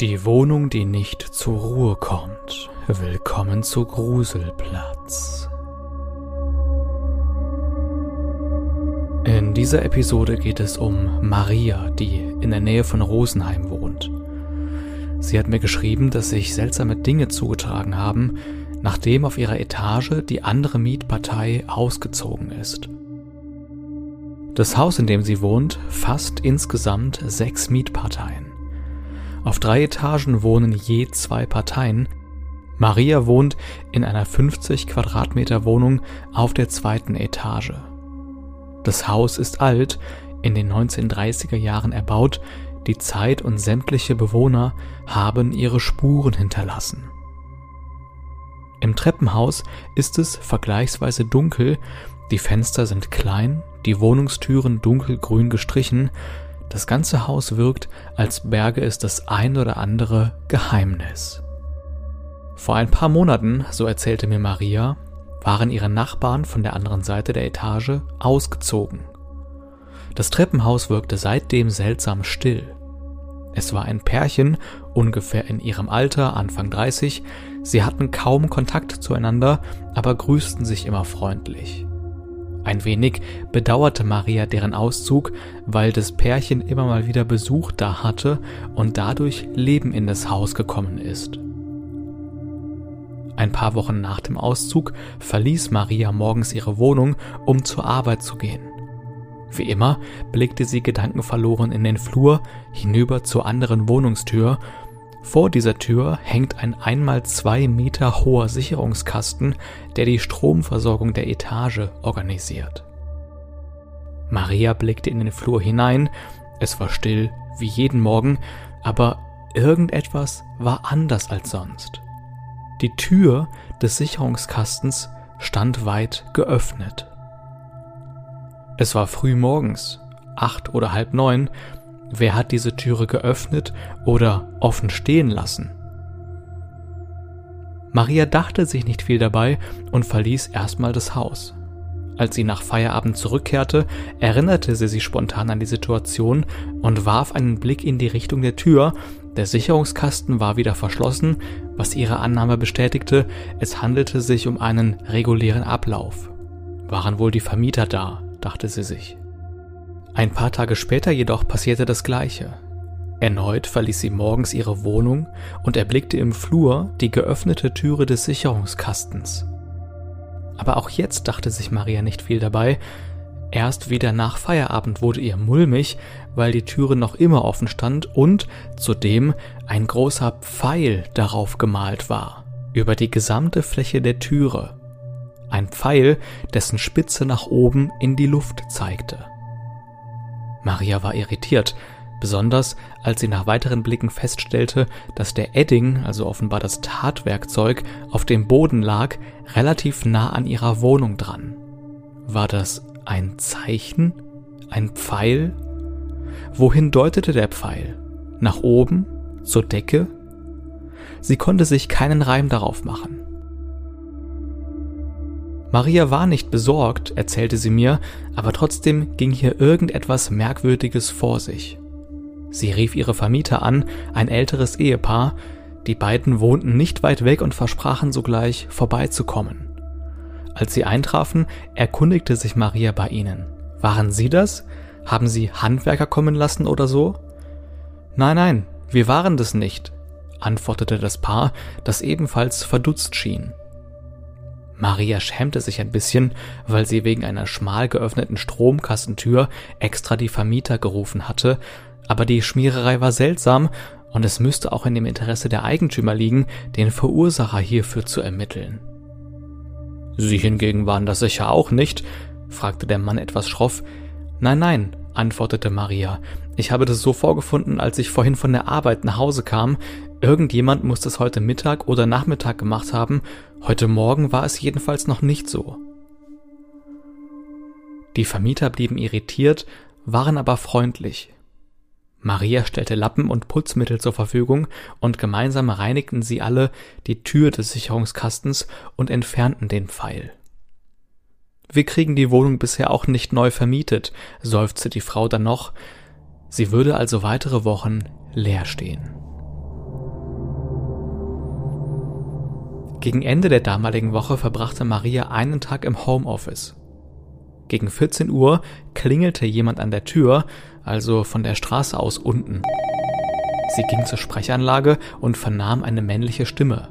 Die Wohnung, die nicht zur Ruhe kommt. Willkommen zu Gruselplatz. In dieser Episode geht es um Maria, die in der Nähe von Rosenheim wohnt. Sie hat mir geschrieben, dass sich seltsame Dinge zugetragen haben, nachdem auf ihrer Etage die andere Mietpartei ausgezogen ist. Das Haus, in dem sie wohnt, fasst insgesamt sechs Mietparteien. Auf drei Etagen wohnen je zwei Parteien. Maria wohnt in einer 50 Quadratmeter Wohnung auf der zweiten Etage. Das Haus ist alt, in den 1930er Jahren erbaut, die Zeit und sämtliche Bewohner haben ihre Spuren hinterlassen. Im Treppenhaus ist es vergleichsweise dunkel, die Fenster sind klein, die Wohnungstüren dunkelgrün gestrichen das ganze Haus wirkt, als berge es das ein oder andere Geheimnis. Vor ein paar Monaten, so erzählte mir Maria, waren ihre Nachbarn von der anderen Seite der Etage ausgezogen. Das Treppenhaus wirkte seitdem seltsam still. Es war ein Pärchen, ungefähr in ihrem Alter, Anfang 30, sie hatten kaum Kontakt zueinander, aber grüßten sich immer freundlich. Ein wenig bedauerte Maria deren Auszug, weil das Pärchen immer mal wieder Besuch da hatte und dadurch Leben in das Haus gekommen ist. Ein paar Wochen nach dem Auszug verließ Maria morgens ihre Wohnung, um zur Arbeit zu gehen. Wie immer blickte sie gedankenverloren in den Flur hinüber zur anderen Wohnungstür vor dieser Tür hängt ein einmal zwei Meter hoher Sicherungskasten, der die Stromversorgung der Etage organisiert. Maria blickte in den Flur hinein, es war still wie jeden Morgen, aber irgendetwas war anders als sonst. Die Tür des Sicherungskastens stand weit geöffnet. Es war früh morgens, acht oder halb neun, Wer hat diese Türe geöffnet oder offen stehen lassen? Maria dachte sich nicht viel dabei und verließ erstmal das Haus. Als sie nach Feierabend zurückkehrte, erinnerte sie sich spontan an die Situation und warf einen Blick in die Richtung der Tür. Der Sicherungskasten war wieder verschlossen, was ihre Annahme bestätigte, es handelte sich um einen regulären Ablauf. Waren wohl die Vermieter da, dachte sie sich. Ein paar Tage später jedoch passierte das Gleiche. Erneut verließ sie morgens ihre Wohnung und erblickte im Flur die geöffnete Türe des Sicherungskastens. Aber auch jetzt dachte sich Maria nicht viel dabei. Erst wieder nach Feierabend wurde ihr mulmig, weil die Türe noch immer offen stand und zudem ein großer Pfeil darauf gemalt war, über die gesamte Fläche der Türe. Ein Pfeil, dessen Spitze nach oben in die Luft zeigte. Maria war irritiert, besonders als sie nach weiteren Blicken feststellte, dass der Edding, also offenbar das Tatwerkzeug, auf dem Boden lag, relativ nah an ihrer Wohnung dran. War das ein Zeichen? Ein Pfeil? Wohin deutete der Pfeil? Nach oben? Zur Decke? Sie konnte sich keinen Reim darauf machen. Maria war nicht besorgt, erzählte sie mir, aber trotzdem ging hier irgendetwas Merkwürdiges vor sich. Sie rief ihre Vermieter an, ein älteres Ehepaar, die beiden wohnten nicht weit weg und versprachen sogleich vorbeizukommen. Als sie eintrafen, erkundigte sich Maria bei ihnen. Waren Sie das? Haben Sie Handwerker kommen lassen oder so? Nein, nein, wir waren das nicht, antwortete das Paar, das ebenfalls verdutzt schien. Maria schämte sich ein bisschen, weil sie wegen einer schmal geöffneten Stromkastentür extra die Vermieter gerufen hatte, aber die Schmiererei war seltsam und es müsste auch in dem Interesse der Eigentümer liegen, den Verursacher hierfür zu ermitteln. Sie hingegen waren das sicher auch nicht? fragte der Mann etwas schroff. Nein, nein, antwortete Maria. Ich habe das so vorgefunden, als ich vorhin von der Arbeit nach Hause kam. Irgendjemand muss das heute Mittag oder Nachmittag gemacht haben. Heute Morgen war es jedenfalls noch nicht so. Die Vermieter blieben irritiert, waren aber freundlich. Maria stellte Lappen und Putzmittel zur Verfügung und gemeinsam reinigten sie alle die Tür des Sicherungskastens und entfernten den Pfeil. Wir kriegen die Wohnung bisher auch nicht neu vermietet, seufzte die Frau dann noch. Sie würde also weitere Wochen leer stehen. Gegen Ende der damaligen Woche verbrachte Maria einen Tag im Homeoffice. Gegen 14 Uhr klingelte jemand an der Tür, also von der Straße aus unten. Sie ging zur Sprechanlage und vernahm eine männliche Stimme.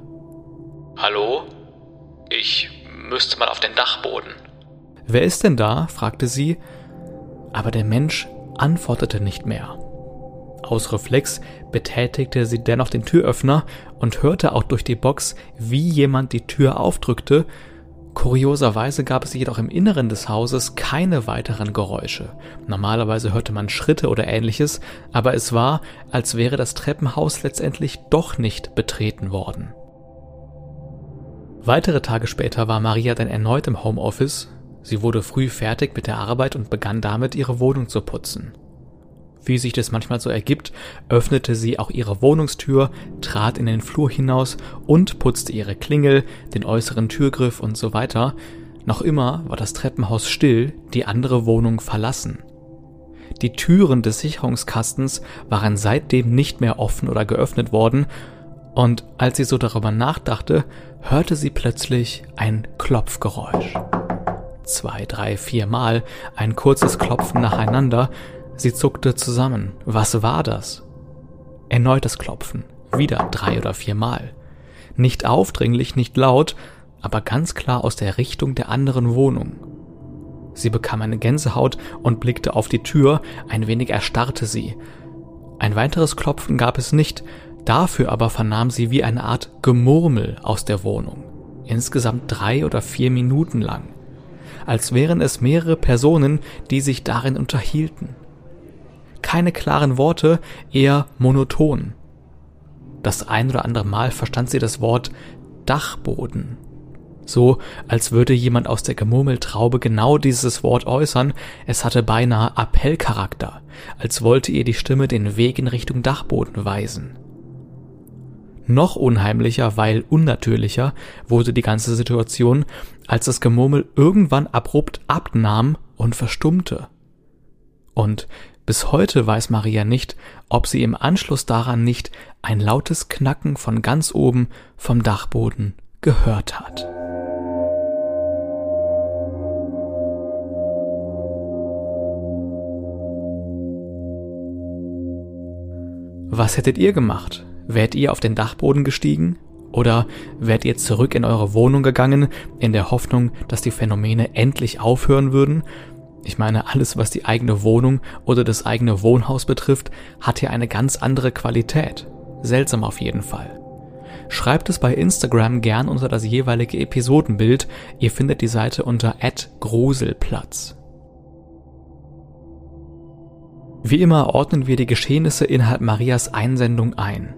Hallo? Ich müsste mal auf den Dachboden. Wer ist denn da? fragte sie, aber der Mensch antwortete nicht mehr. Aus Reflex betätigte sie dennoch den Türöffner und hörte auch durch die Box, wie jemand die Tür aufdrückte. Kurioserweise gab es jedoch im Inneren des Hauses keine weiteren Geräusche. Normalerweise hörte man Schritte oder ähnliches, aber es war, als wäre das Treppenhaus letztendlich doch nicht betreten worden. Weitere Tage später war Maria dann erneut im Homeoffice. Sie wurde früh fertig mit der Arbeit und begann damit, ihre Wohnung zu putzen. Wie sich das manchmal so ergibt, öffnete sie auch ihre Wohnungstür, trat in den Flur hinaus und putzte ihre Klingel, den äußeren Türgriff und so weiter. Noch immer war das Treppenhaus still, die andere Wohnung verlassen. Die Türen des Sicherungskastens waren seitdem nicht mehr offen oder geöffnet worden, und als sie so darüber nachdachte, hörte sie plötzlich ein Klopfgeräusch. Zwei, drei, vier Mal ein kurzes Klopfen nacheinander, Sie zuckte zusammen. Was war das? Erneutes Klopfen. Wieder drei oder viermal. Nicht aufdringlich, nicht laut, aber ganz klar aus der Richtung der anderen Wohnung. Sie bekam eine Gänsehaut und blickte auf die Tür, ein wenig erstarrte sie. Ein weiteres Klopfen gab es nicht, dafür aber vernahm sie wie eine Art Gemurmel aus der Wohnung. Insgesamt drei oder vier Minuten lang. Als wären es mehrere Personen, die sich darin unterhielten keine klaren Worte, eher monoton. Das ein oder andere Mal verstand sie das Wort Dachboden. So, als würde jemand aus der Gemurmeltraube genau dieses Wort äußern, es hatte beinahe Appellcharakter, als wollte ihr die Stimme den Weg in Richtung Dachboden weisen. Noch unheimlicher, weil unnatürlicher wurde die ganze Situation, als das Gemurmel irgendwann abrupt abnahm und verstummte. Und bis heute weiß Maria nicht, ob sie im Anschluss daran nicht ein lautes Knacken von ganz oben vom Dachboden gehört hat. Was hättet ihr gemacht? Wärt ihr auf den Dachboden gestiegen? Oder wärt ihr zurück in eure Wohnung gegangen, in der Hoffnung, dass die Phänomene endlich aufhören würden ich meine, alles, was die eigene Wohnung oder das eigene Wohnhaus betrifft, hat hier eine ganz andere Qualität. Seltsam auf jeden Fall. Schreibt es bei Instagram gern unter das jeweilige Episodenbild. Ihr findet die Seite unter @gruselplatz. Wie immer ordnen wir die Geschehnisse innerhalb Marias Einsendung ein.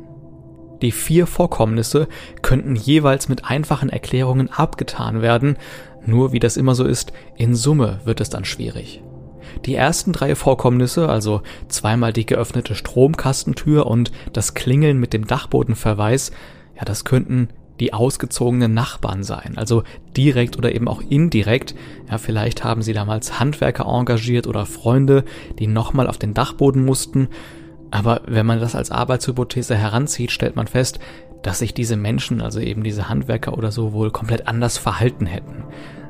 Die vier Vorkommnisse könnten jeweils mit einfachen Erklärungen abgetan werden, nur wie das immer so ist, in Summe wird es dann schwierig. Die ersten drei Vorkommnisse, also zweimal die geöffnete Stromkastentür und das Klingeln mit dem Dachbodenverweis, ja, das könnten die ausgezogenen Nachbarn sein, also direkt oder eben auch indirekt. Ja, vielleicht haben sie damals Handwerker engagiert oder Freunde, die nochmal auf den Dachboden mussten. Aber wenn man das als Arbeitshypothese heranzieht, stellt man fest, dass sich diese Menschen, also eben diese Handwerker oder so, wohl komplett anders verhalten hätten.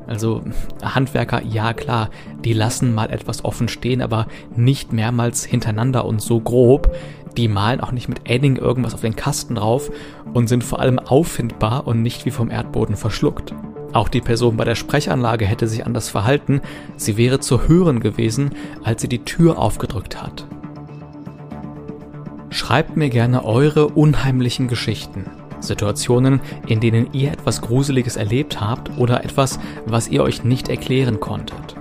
Also Handwerker, ja klar, die lassen mal etwas offen stehen, aber nicht mehrmals hintereinander und so grob. Die malen auch nicht mit Edding irgendwas auf den Kasten drauf und sind vor allem auffindbar und nicht wie vom Erdboden verschluckt. Auch die Person bei der Sprechanlage hätte sich anders verhalten, sie wäre zu hören gewesen, als sie die Tür aufgedrückt hat. Schreibt mir gerne eure unheimlichen Geschichten. Situationen, in denen ihr etwas Gruseliges erlebt habt oder etwas, was ihr euch nicht erklären konntet.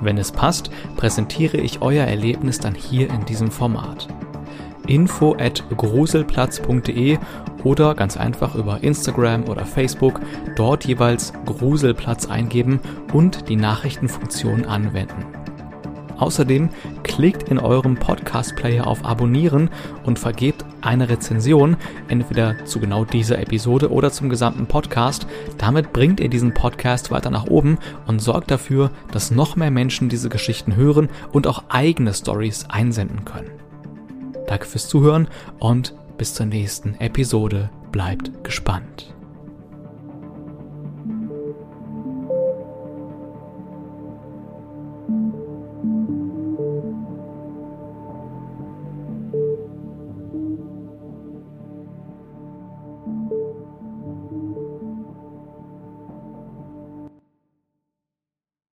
Wenn es passt, präsentiere ich euer Erlebnis dann hier in diesem Format. info at gruselplatz.de oder ganz einfach über Instagram oder Facebook dort jeweils Gruselplatz eingeben und die Nachrichtenfunktion anwenden. Außerdem klickt in eurem Podcast-Player auf Abonnieren und vergebt eine Rezension, entweder zu genau dieser Episode oder zum gesamten Podcast. Damit bringt ihr diesen Podcast weiter nach oben und sorgt dafür, dass noch mehr Menschen diese Geschichten hören und auch eigene Stories einsenden können. Danke fürs Zuhören und bis zur nächsten Episode. Bleibt gespannt.